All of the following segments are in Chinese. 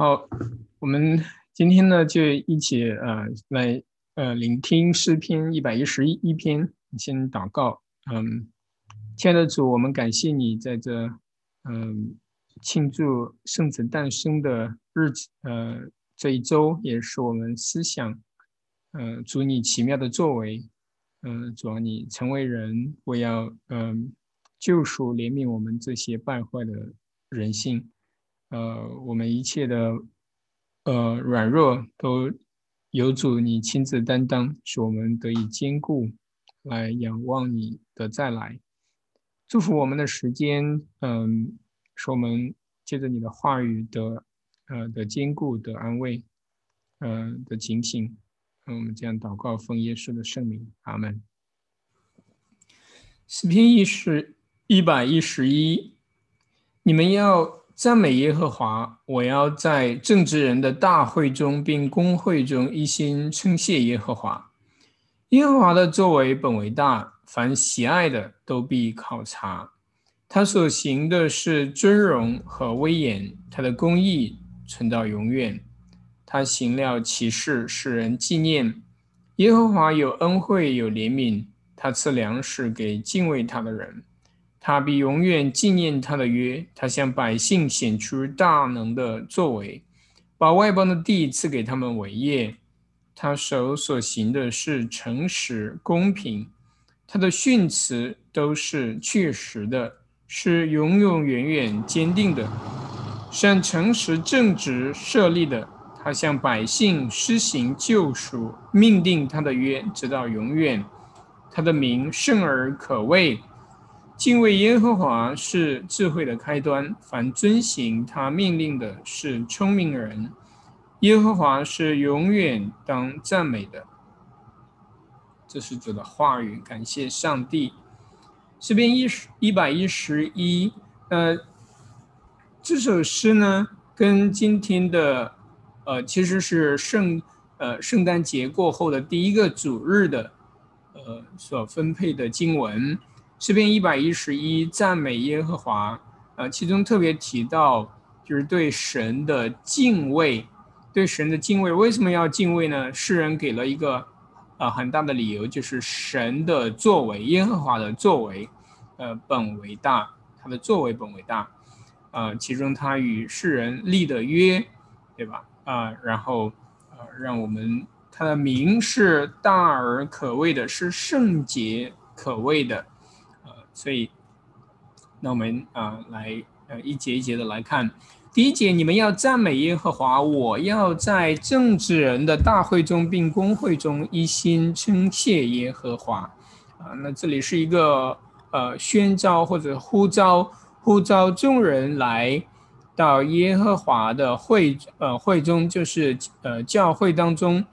好，我们今天呢就一起呃来呃聆听诗篇一百一十一一篇，先祷告。嗯，亲爱的主，我们感谢你在这嗯庆祝圣子诞生的日子，呃这一周也是我们思想，呃主你奇妙的作为，嗯主啊你成为人，我要嗯救赎怜悯我们这些败坏的人性。呃，我们一切的呃软弱都有主你亲自担当，使我们得以坚固，来仰望你的再来，祝福我们的时间，嗯，使我们借着你的话语的呃的坚固的安慰，嗯的警醒，嗯，我们这样祷告奉耶稣的圣名，阿门。诗篇一十一百一十一，你们要。赞美耶和华！我要在正直人的大会中，并公会中一心称谢耶和华。耶和华的作为本为大，凡喜爱的都必考察。他所行的是尊荣和威严，他的公义存到永远。他行了奇事，使人纪念。耶和华有恩惠，有怜悯，他赐粮食给敬畏他的人。他必永远纪念他的约，他向百姓显出大能的作为，把外邦的地赐给他们为业。他手所行的是诚实公平，他的训词都是确实的，是永永远远坚定的，是诚实正直设立的。他向百姓施行救赎，命定他的约直到永远。他的名圣而可畏。敬畏耶和华是智慧的开端，凡遵行他命令的是聪明人。耶和华是永远当赞美的。这是主的话语，感谢上帝。诗篇一十一百一十一，呃，这首诗呢，跟今天的，呃，其实是圣，呃，圣诞节过后的第一个主日的，呃，所分配的经文。诗篇一百一十一，赞美耶和华。呃，其中特别提到，就是对神的敬畏，对神的敬畏。为什么要敬畏呢？诗人给了一个，呃，很大的理由，就是神的作为，耶和华的作为，呃，本为大，他的作为本为大。呃，其中他与世人立的约，对吧？啊，然后，呃，让我们他的名是大而可畏的，是圣洁可畏的。所以，那我们啊来呃一节一节的来看。第一节，你们要赞美耶和华，我要在政治人的大会中并公会中一心称谢耶和华。啊，那这里是一个呃宣召或者呼召，呼召众人来到耶和华的会呃会中，就是呃教会当中，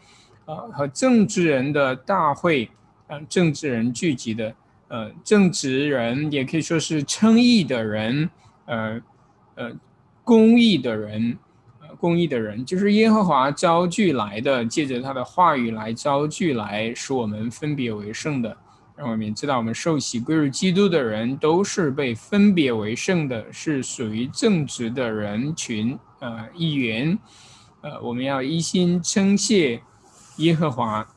呃和政治人的大会，呃政治人聚集的。呃，正直人也可以说是称义的人，呃，呃，公义的人，呃，公义的人就是耶和华招聚来的，借着他的话语来招聚来，使我们分别为圣的。让我们知道，我们受洗归入基督的人都是被分别为圣的，是属于正直的人群，呃，一员。呃，我们要一心称谢耶和华，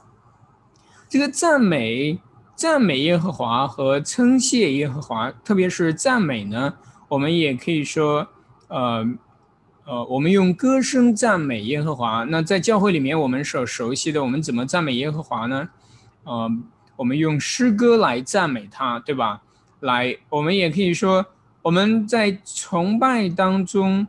这个赞美。赞美耶和华和称谢耶和华，特别是赞美呢，我们也可以说，呃，呃，我们用歌声赞美耶和华。那在教会里面，我们所熟悉的，我们怎么赞美耶和华呢？呃，我们用诗歌来赞美他，对吧？来，我们也可以说，我们在崇拜当中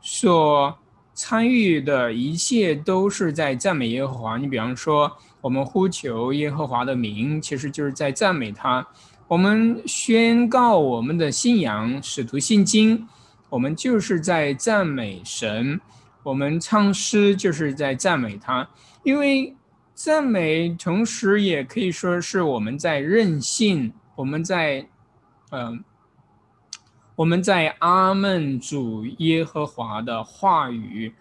所参与的一切都是在赞美耶和华。你比方说。我们呼求耶和华的名，其实就是在赞美他。我们宣告我们的信仰，使徒信经，我们就是在赞美神。我们唱诗就是在赞美他，因为赞美同时也可以说是我们在任性，我们在，嗯，我们在阿门主耶和华的话语，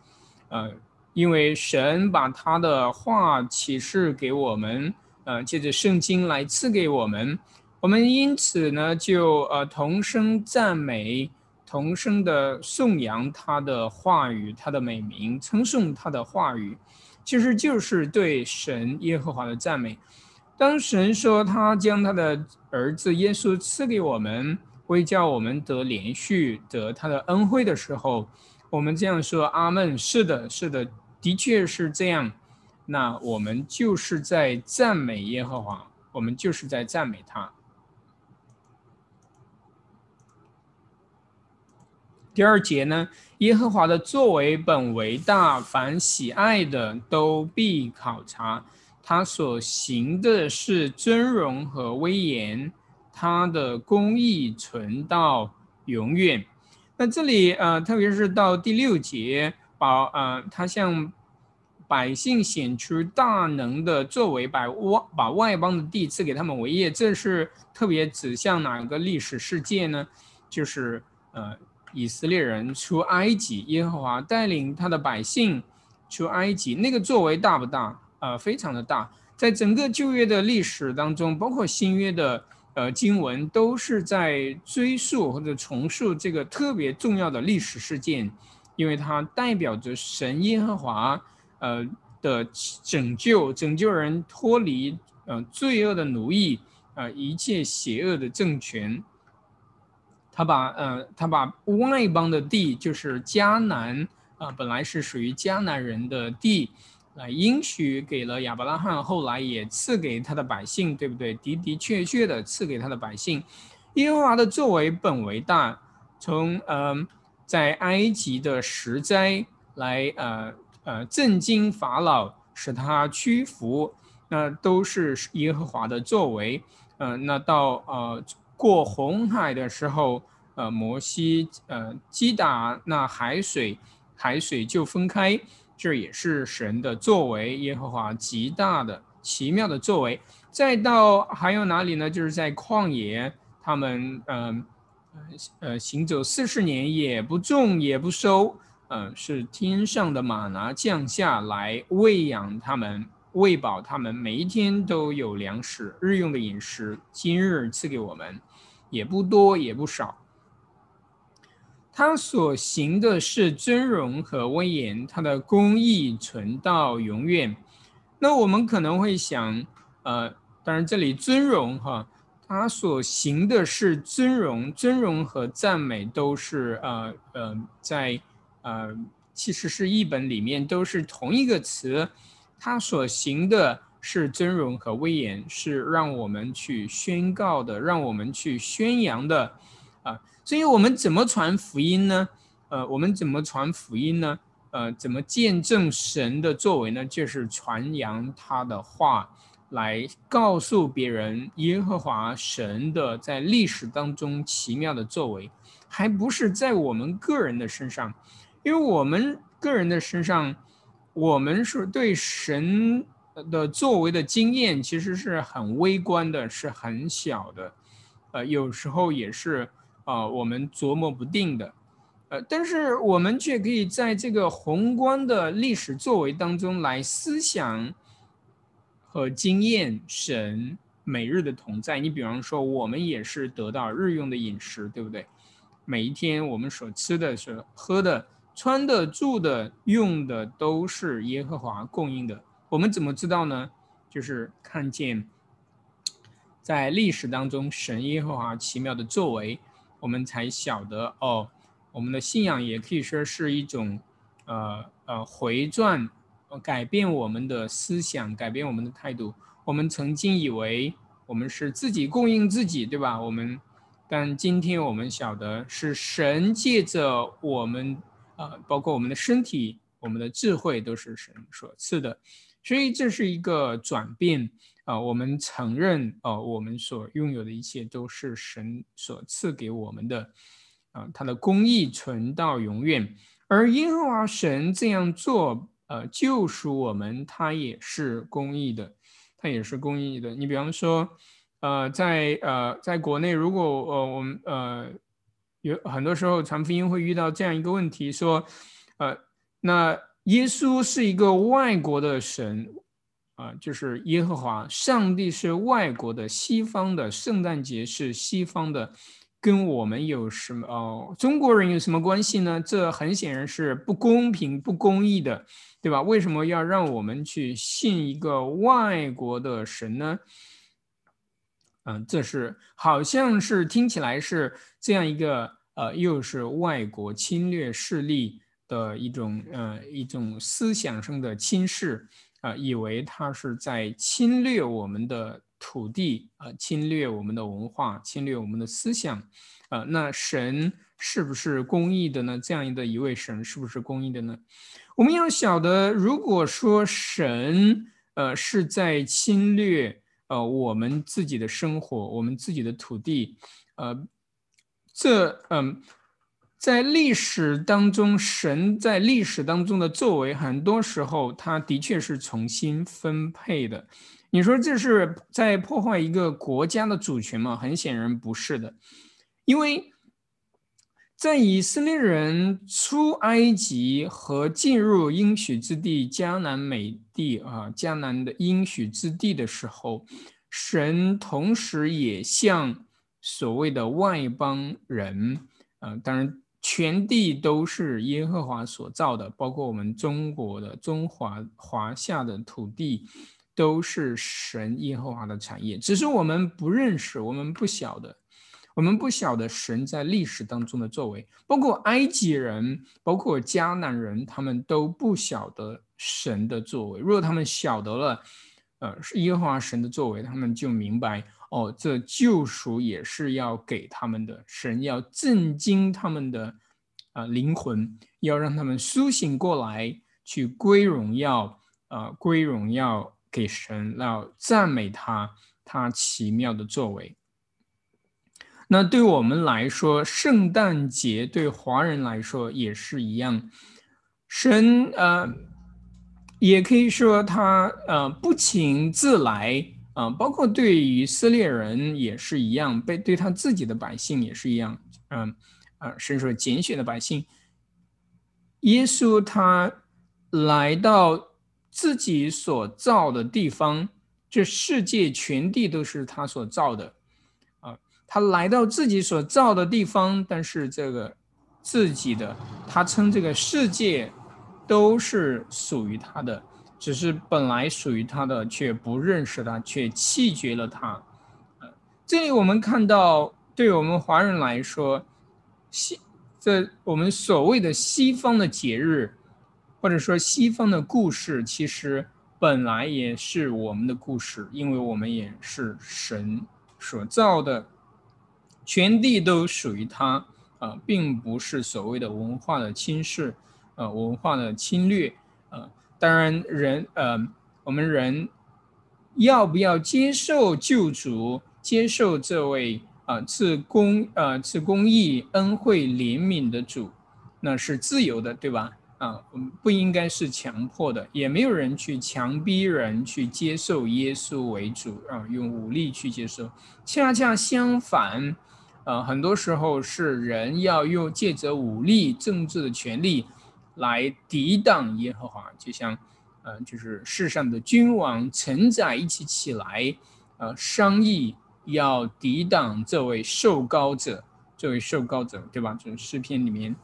呃。因为神把他的话启示给我们，呃，借着圣经来赐给我们，我们因此呢，就呃同声赞美，同声的颂扬他的话语，他的美名，称颂他的话语，其实就是对神耶和华的赞美。当神说他将他的儿子耶稣赐给我们，会叫我们得连续得他的恩惠的时候，我们这样说：阿门。是的，是的，的确是这样。那我们就是在赞美耶和华，我们就是在赞美他。第二节呢，耶和华的作为本为大，凡喜爱的都必考察。他所行的是尊荣和威严，他的公义存到永远。那这里呃，特别是到第六节，把呃，他向百姓显出大能的作为，把外把外邦的地赐给他们为业，这是特别指向哪个历史事件呢？就是呃。以色列人出埃及，耶和华带领他的百姓出埃及，那个作为大不大？呃，非常的大。在整个旧约的历史当中，包括新约的呃经文，都是在追溯或者重述这个特别重要的历史事件，因为它代表着神耶和华呃的拯救，拯救人脱离呃罪恶的奴役，呃一切邪恶的政权。他把呃，他把外邦的地，就是迦南啊，本来是属于迦南人的地，来应许给了亚伯拉罕，后来也赐给他的百姓，对不对？的的确确的赐给他的百姓。耶和华的作为本为大，从呃在埃及的石灾来呃呃震惊法老，使他屈服，那都是耶和华的作为。嗯，那到呃。过红海的时候，呃，摩西呃击打那海水，海水就分开，这也是神的作为，耶和华极大的奇妙的作为。再到还有哪里呢？就是在旷野，他们嗯呃呃行走四十年，也不种也不收，嗯，是天上的马拿降下来喂养他们。喂饱他们，每一天都有粮食，日用的饮食，今日赐给我们，也不多也不少。他所行的是尊荣和威严，他的公义存到永远。那我们可能会想，呃，当然这里尊荣哈，他所行的是尊荣，尊荣和赞美都是呃呃在呃其实是译本里面都是同一个词。他所行的是尊荣和威严，是让我们去宣告的，让我们去宣扬的，啊，所以我们怎么传福音呢？呃，我们怎么传福音呢？呃，怎么见证神的作为呢？就是传扬他的话，来告诉别人耶和华神的在历史当中奇妙的作为，还不是在我们个人的身上，因为我们个人的身上。我们是对神的作为的经验，其实是很微观的，是很小的，呃，有时候也是啊，我们琢磨不定的，呃，但是我们却可以在这个宏观的历史作为当中来思想和经验神每日的同在。你比方说，我们也是得到日用的饮食，对不对？每一天我们所吃的是喝的。穿的、住的、用的都是耶和华供应的。我们怎么知道呢？就是看见在历史当中神耶和华奇妙的作为，我们才晓得哦。我们的信仰也可以说是一种呃呃回转，改变我们的思想，改变我们的态度。我们曾经以为我们是自己供应自己，对吧？我们，但今天我们晓得是神借着我们。啊，包括我们的身体、我们的智慧都是神所赐的，所以这是一个转变啊。我们承认啊，我们所拥有的一切都是神所赐给我们的啊。他的公义存到永远，而耶和华神这样做，呃，救赎我们，它也是公义的，它也是公义的。你比方说，呃，在呃，在国内，如果呃我们呃。有很多时候传福音会遇到这样一个问题，说，呃，那耶稣是一个外国的神，啊，就是耶和华上帝是外国的，西方的圣诞节是西方的，跟我们有什么哦？中国人有什么关系呢？这很显然是不公平、不公义的，对吧？为什么要让我们去信一个外国的神呢？嗯，这是好像是听起来是这样一个呃，又是外国侵略势力的一种呃一种思想上的轻视啊，以为他是在侵略我们的。土地啊，侵略我们的文化，侵略我们的思想，啊，那神是不是公义的呢？这样的一位神是不是公义的呢？我们要晓得，如果说神呃是在侵略呃我们自己的生活，我们自己的土地，呃，这嗯，在历史当中，神在历史当中的作为，很多时候他的确是重新分配的。你说这是在破坏一个国家的主权吗？很显然不是的，因为在以色列人出埃及和进入应许之地迦南美地啊，迦南的应许之地的时候，神同时也向所谓的外邦人，呃，当然全地都是耶和华所造的，包括我们中国的中华华夏的土地。都是神耶和华的产业，只是我们不认识，我们不晓得，我们不晓得神在历史当中的作为，包括埃及人，包括迦南人，他们都不晓得神的作为。如果他们晓得了，呃，是耶和华神的作为，他们就明白，哦，这救赎也是要给他们的，神要震惊他们的啊灵魂，要让他们苏醒过来，去归荣耀，啊，归荣耀。给神要赞美他，他奇妙的作为。那对我们来说，圣诞节对华人来说也是一样。神呃，也可以说他呃不请自来啊，包括对以色列人也是一样，被对他自己的百姓也是一样。嗯啊，神说拣选的百姓，耶稣他来到。自己所造的地方，这世界全地都是他所造的，啊，他来到自己所造的地方，但是这个自己的，他称这个世界都是属于他的，只是本来属于他的，却不认识他，却弃绝了他。啊，这里我们看到，对我们华人来说，西这我们所谓的西方的节日。或者说，西方的故事其实本来也是我们的故事，因为我们也是神所造的，全地都属于他啊，并不是所谓的文化的轻视，呃，文化的侵略，呃，当然人，呃，我们人要不要接受救主，接受这位啊赐公呃赐公义恩惠怜悯的主，那是自由的，对吧？啊，我们不应该是强迫的，也没有人去强逼人去接受耶稣为主啊，用武力去接受。恰恰相反，呃，很多时候是人要用借着武力、政治的权利来抵挡耶和华，就像，呃，就是世上的君王臣宰一起起来，呃，商议要抵挡这位受膏者，这位受膏者，对吧？就是诗篇里面，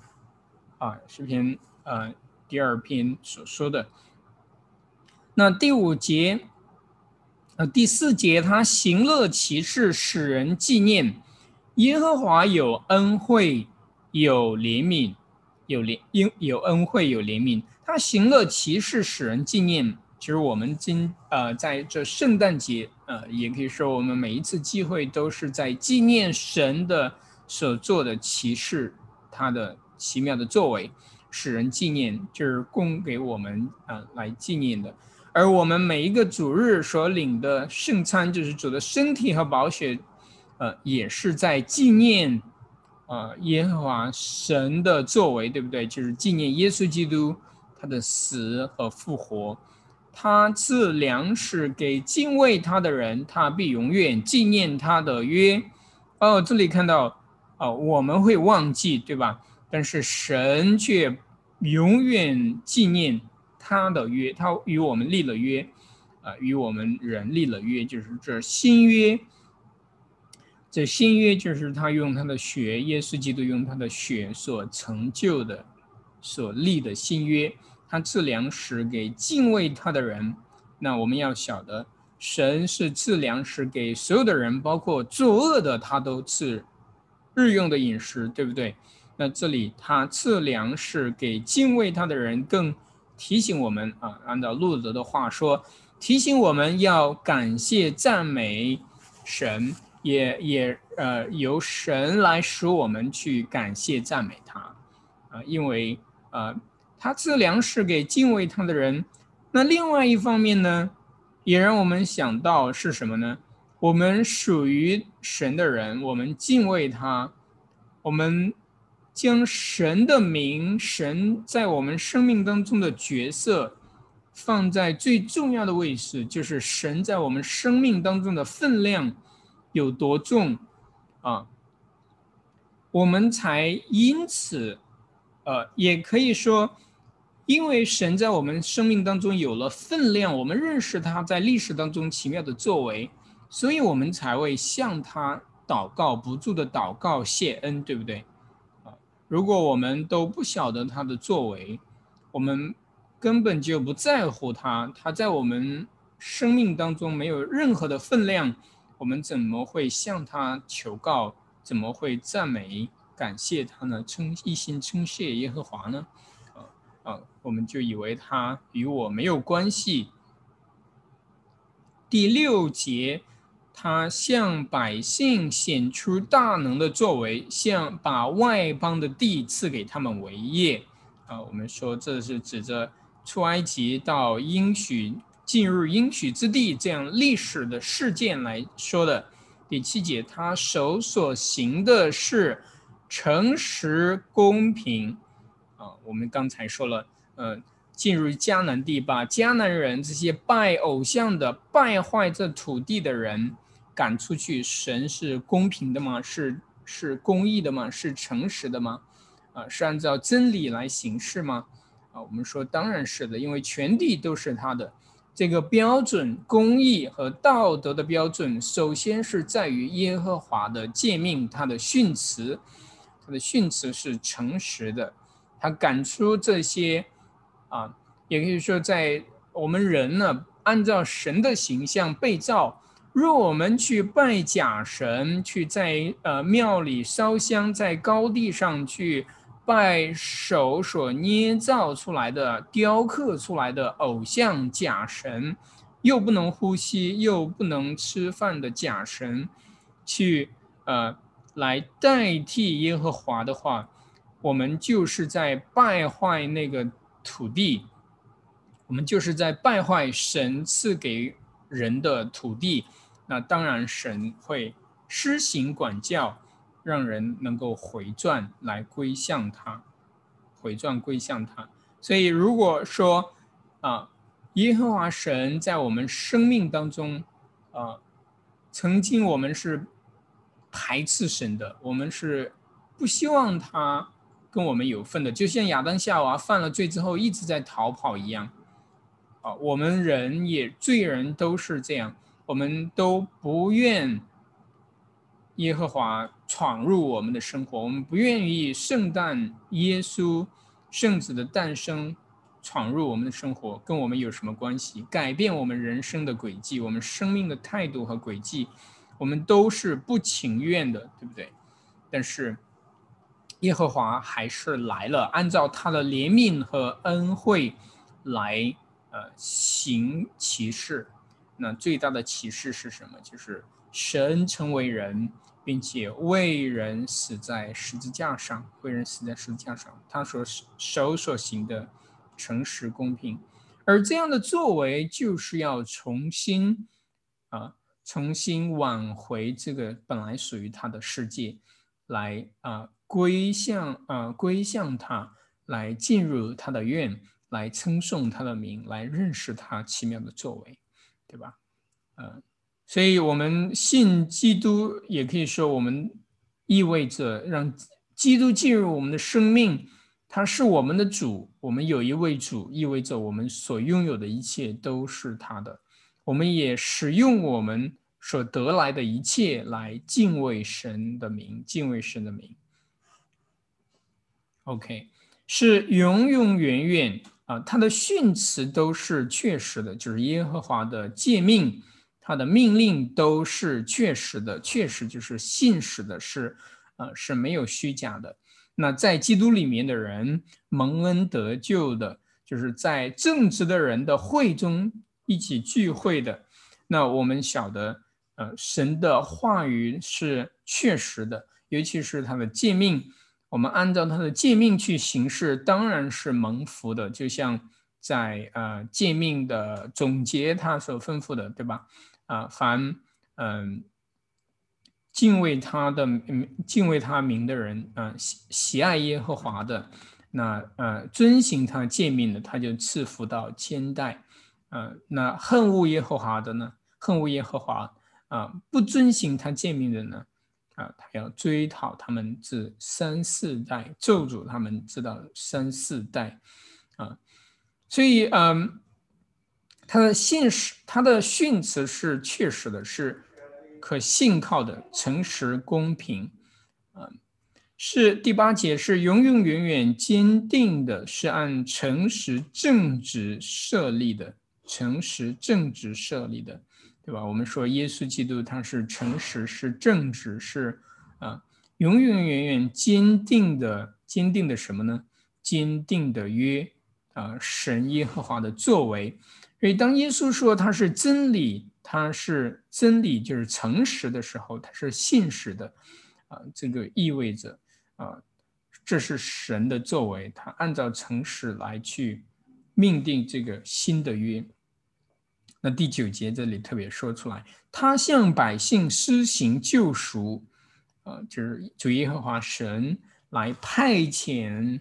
啊，诗篇。呃，第二篇所说的，那第五节，呃，第四节，他行乐其事，使人纪念耶和华有恩惠，有怜悯，有怜因有恩惠，有怜悯。他行乐其事，使人纪念。其实我们今呃在这圣诞节，呃，也可以说我们每一次聚会都是在纪念神的所做的奇事，他的奇妙的作为。使人纪念，就是供给我们啊来纪念的。而我们每一个主日所领的圣餐，就是主的身体和宝血，呃，也是在纪念啊耶和华神的作为，对不对？就是纪念耶稣基督他的死和复活，他赐粮食给敬畏他的人，他必永远纪念他的约。哦，这里看到哦，我们会忘记，对吧？但是神却。永远纪念他的约，他与我们立了约，啊，与我们人立了约，就是这新约。这新约就是他用他的血，耶稣基督用他的血所成就的、所立的新约。他赐粮食给敬畏他的人。那我们要晓得，神是赐粮食给所有的人，包括作恶的，他都赐日用的饮食，对不对？那这里他赐粮食给敬畏他的人，更提醒我们啊，按照路德的话说，提醒我们要感谢赞美神。也也呃，由神来使我们去感谢赞美他，啊，因为呃，他赐粮食给敬畏他的人。那另外一方面呢，也让我们想到是什么呢？我们属于神的人，我们敬畏他，我们将神的名、神在我们生命当中的角色放在最重要的位置，就是神在我们生命当中的分量。有多重啊？我们才因此，呃，也可以说，因为神在我们生命当中有了分量，我们认识他在历史当中奇妙的作为，所以我们才会向他祷告，不住的祷告谢恩，对不对？如果我们都不晓得他的作为，我们根本就不在乎他，他在我们生命当中没有任何的分量。我们怎么会向他求告？怎么会赞美、感谢他呢？称一心称谢耶和华呢？啊啊！我们就以为他与我没有关系。第六节，他向百姓显出大能的作为，向把外邦的地赐给他们为业。啊，我们说这是指着出埃及到应许。进入应许之地这样历史的事件来说的第七节，他手所行的是诚实公平啊。我们刚才说了，呃，进入迦南地，把迦南人这些拜偶像的、败坏这土地的人赶出去，神是公平的吗？是是公义的吗？是诚实的吗？啊，是按照真理来行事吗？啊，我们说当然是的，因为全地都是他的。这个标准、公义和道德的标准，首先是在于耶和华的诫命，他的训词，他的训词是诚实的。他赶出这些，啊，也可以说，在我们人呢，按照神的形象被造。若我们去拜假神，去在呃庙里烧香，在高地上去。拜手所捏造出来的、雕刻出来的偶像假神，又不能呼吸又不能吃饭的假神，去呃来代替耶和华的话，我们就是在败坏那个土地，我们就是在败坏神赐给人的土地。那当然，神会施行管教。让人能够回转来归向他，回转归向他。所以，如果说啊，耶和华神在我们生命当中啊，曾经我们是排斥神的，我们是不希望他跟我们有份的，就像亚当夏娃犯了罪之后一直在逃跑一样。啊，我们人也罪人都是这样，我们都不愿。耶和华闯入我们的生活，我们不愿意圣诞耶稣圣子的诞生闯入我们的生活，跟我们有什么关系？改变我们人生的轨迹，我们生命的态度和轨迹，我们都是不情愿的，对不对？但是耶和华还是来了，按照他的怜悯和恩惠来呃行其事。那最大的启示是什么？就是神成为人。并且为人死在十字架上，为人死在十字架上，他所手所行的诚实公平，而这样的作为就是要重新啊，重新挽回这个本来属于他的世界，来啊归向啊归向他，来进入他的愿，来称颂他的名，来认识他奇妙的作为，对吧？嗯。所以，我们信基督，也可以说，我们意味着让基督进入我们的生命，他是我们的主。我们有一位主，意味着我们所拥有的一切都是他的。我们也使用我们所得来的一切来敬畏神的名，敬畏神的名。OK，是永永远远啊，他的训词都是确实的，就是耶和华的诫命，他的命令都是确实的，确实就是信实的，是呃是没有虚假的。那在基督里面的人蒙恩得救的，就是在正直的人的会中一起聚会的。那我们晓得，呃，神的话语是确实的，尤其是他的诫命，我们按照他的诫命去行事，当然是蒙福的。就像在呃诫命的总结他所吩咐的，对吧？啊，凡嗯。敬畏他的，敬畏他名的人，啊，喜喜爱耶和华的，那呃，遵行他诫命的，他就赐福到千代，呃，那恨恶耶和华的呢，恨恶耶和华，啊，不遵行他诫命的呢，啊，他要追讨他们至三四代，咒诅他们直到三四代，啊，所以，嗯，他的信实，他的训词是确实的，是。可信靠的、诚实、公平，啊，是第八节是永永远远坚定的，是按诚实正直设立的，诚实正直设立的，对吧？我们说耶稣基督他是诚实，是正直，是啊，永永远远坚定的，坚定的什么呢？坚定的约啊，神耶和华的作为。所以当耶稣说他是真理。它是真理，就是诚实的时候，它是信实的，啊，这个意味着啊，这是神的作为，他按照诚实来去命定这个新的约。那第九节这里特别说出来，他向百姓施行救赎，啊，就是主耶和华神来派遣、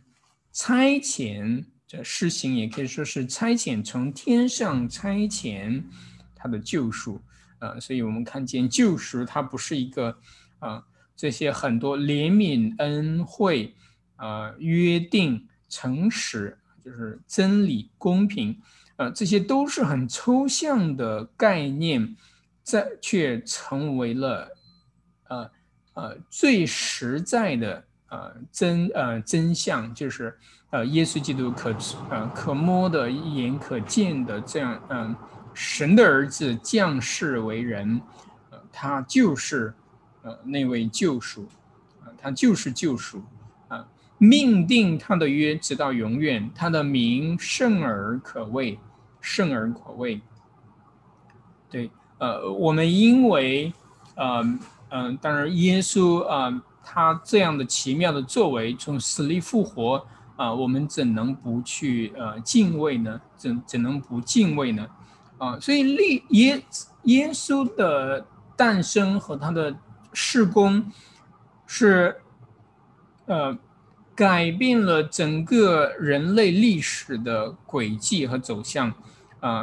差遣，这施行也可以说是差遣，从天上差遣。他的救赎，呃，所以我们看见救赎，它不是一个，啊，这些很多怜悯、恩惠、啊约定、诚实，就是真理、公平，呃，这些都是很抽象的概念，在却成为了，呃呃最实在的，呃真呃真相，就是呃耶稣基督可呃可摸的、一眼可见的这样，嗯。神的儿子降世为人，呃，他就是呃那位救赎，呃，他就是救赎，命定他的约直到永远，他的名圣而可畏，圣而可畏。对，呃，我们因为，呃，嗯，当然耶稣啊，他这样的奇妙的作为，从死里复活，啊，我们怎能不去呃敬畏呢？怎怎能不敬畏呢？啊，所以立耶耶稣的诞生和他的事工，是呃改变了整个人类历史的轨迹和走向。啊，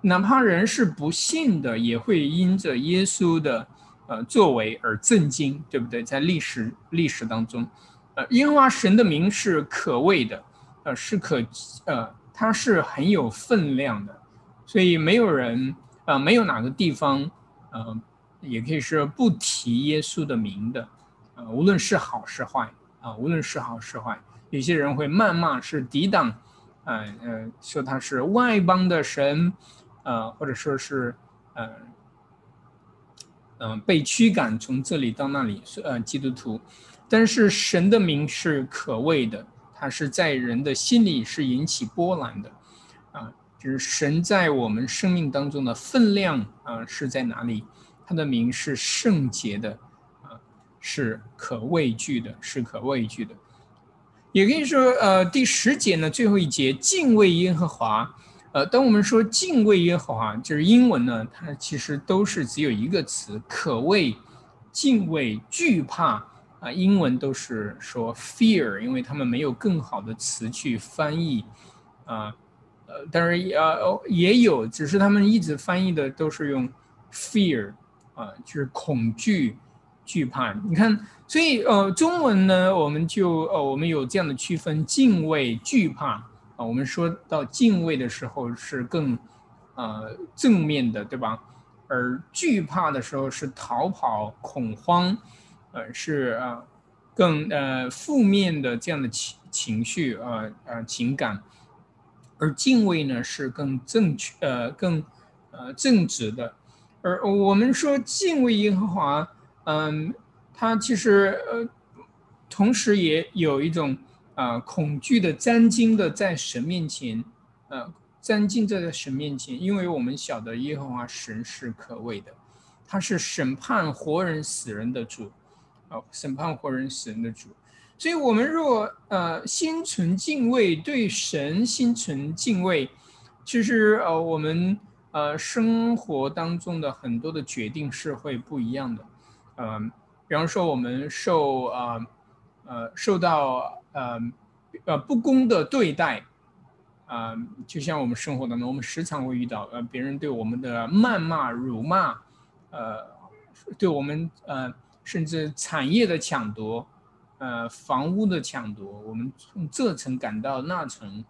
哪怕人是不信的，也会因着耶稣的呃作为而震惊，对不对？在历史历史当中，呃，因为神的名是可畏的，呃，是可呃，它是很有分量的。所以没有人啊，没有哪个地方，呃，也可以是不提耶稣的名的，呃，无论是好是坏啊，无论是好是坏，有些人会谩骂是抵挡，呃呃，说他是外邦的神，呃，或者说是呃，嗯，被驱赶从这里到那里，呃，基督徒，但是神的名是可畏的，他是在人的心里是引起波澜的。啊就是神在我们生命当中的分量啊，是在哪里？他的名是圣洁的，是可畏惧的，是可畏惧的。也可以说，呃，第十节呢，最后一节敬畏耶和华。呃，当我们说敬畏耶和华，就是英文呢，它其实都是只有一个词，可畏、敬畏、惧怕啊，英文都是说 fear，因为他们没有更好的词去翻译啊。呃，当然呃也有，只是他们一直翻译的都是用 fear 啊，就是恐惧、惧怕。你看，所以呃，中文呢，我们就呃，我们有这样的区分：敬畏、惧怕啊。我们说到敬畏的时候是更呃正面的，对吧？而惧怕的时候是逃跑、恐慌，呃，是啊，更呃负面的这样的情情绪，呃呃情感。而敬畏呢是更正确，呃更呃正直的。而我们说敬畏耶和华，嗯，它其实呃同时也有一种啊恐惧的沾巾的在神面前，呃沾巾在神面前，因为我们晓得耶和华神是可畏的，他是审判活人死人的主，哦，审判活人死人的主。所以，我们若呃心存敬畏，对神心存敬畏，其实呃我们呃生活当中的很多的决定是会不一样的。嗯，比方说我们受呃呃受到呃呃不公的对待，啊，就像我们生活当中，我们时常会遇到呃别人对我们的谩骂、辱骂，呃，对我们呃甚至产业的抢夺。呃，房屋的抢夺，我们从这层赶到那层，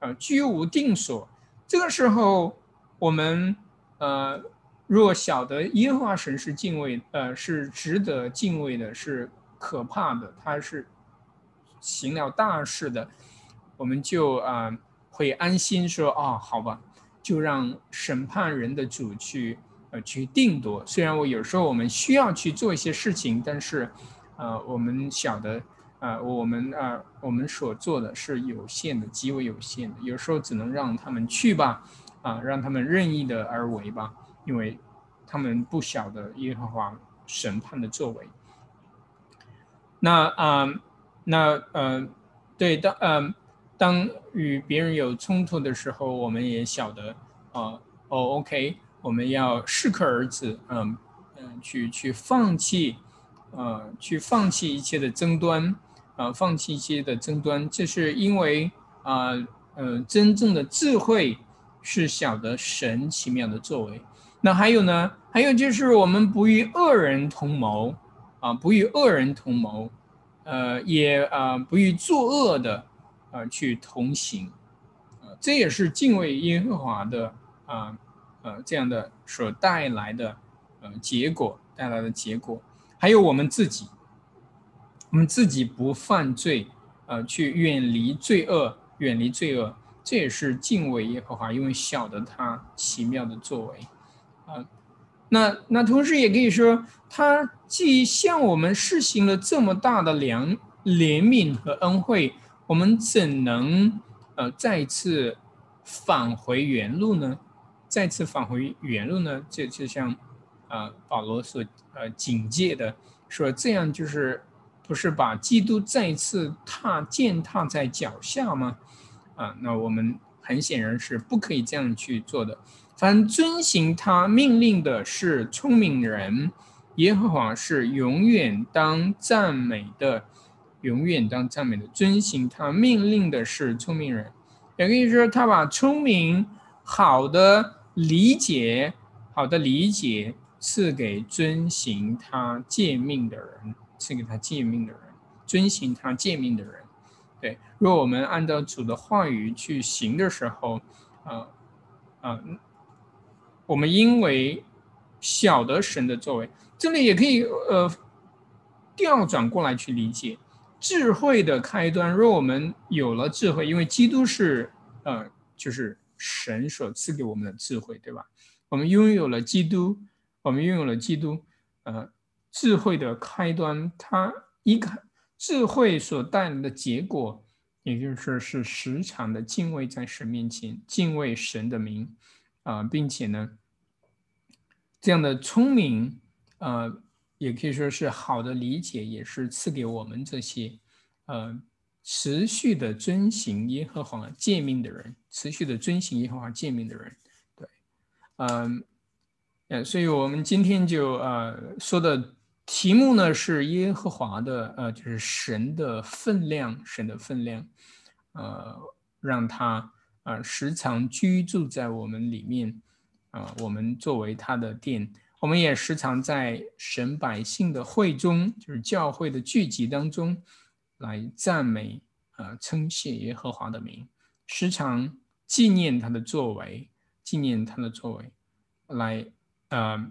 呃，居无定所。这个时候，我们呃，若晓得耶和华神是敬畏，呃，是值得敬畏的，是可怕的，他是行了大事的，我们就啊会安心说，哦，好吧，就让审判人的主去呃去定夺。虽然我有时候我们需要去做一些事情，但是。呃，我们晓得，呃，我们呃，我们所做的是有限的，极为有限的，有时候只能让他们去吧，啊，让他们任意的而为吧，因为他们不晓得耶和华审判的作为。那啊，那呃，对，当呃，当与别人有冲突的时候，我们也晓得，啊，哦，OK，我们要适可而止，嗯嗯，去去放弃。呃，去放弃一切的争端，啊，放弃一切的争端，这是因为啊，呃，真正的智慧是晓得神奇妙的作为。那还有呢？还有就是我们不与恶人同谋，啊，不与恶人同谋，呃，也啊，不与作恶的啊去同行，啊，这也是敬畏耶和华的啊，呃，这样的所带来的呃结果，带来的结果。还有我们自己，我们自己不犯罪，呃，去远离罪恶，远离罪恶，这也是敬畏耶和华，因为晓得他奇妙的作为，啊，那那同时也可以说，他既向我们施行了这么大的良怜悯和恩惠，我们怎能呃再次返回原路呢？再次返回原路呢？这就像。啊，保罗所呃警戒的说，这样就是不是把基督再次踏践踏在脚下吗？啊，那我们很显然是不可以这样去做的。凡遵行他命令的是聪明人，耶和华是永远当赞美的，永远当赞美的。遵行他命令的是聪明人，也可以说他把聪明、好的理解、好的理解。赐给遵行他诫命的人，赐给他诫命的人，遵行他诫命的人。对，如果我们按照主的话语去行的时候，啊啊，我们因为晓得神的作为，这里也可以呃调转过来去理解智慧的开端。若我们有了智慧，因为基督是呃就是神所赐给我们的智慧，对吧？我们拥有了基督。我们拥有了基督，呃，智慧的开端。它一看智慧所带来的结果，也就是说是时常的敬畏在神面前，敬畏神的名，啊，并且呢，这样的聪明，呃，也可以说是好的理解，也是赐给我们这些，呃，持续的遵行耶和华诫命的人，持续的遵行耶和华诫命的人，对，嗯。呃，所以我们今天就呃说的题目呢是耶和华的呃，就是神的分量，神的分量，呃，让他呃时常居住在我们里面，啊，我们作为他的殿，我们也时常在神百姓的会中，就是教会的聚集当中，来赞美啊称谢耶和华的名，时常纪念他的作为，纪念他的作为，来。呃，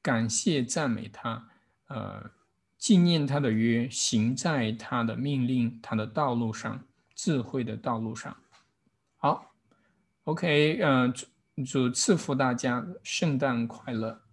感谢赞美他，呃，纪念他的约，行在他的命令、他的道路上，智慧的道路上。好，OK，呃，主赐福大家，圣诞快乐。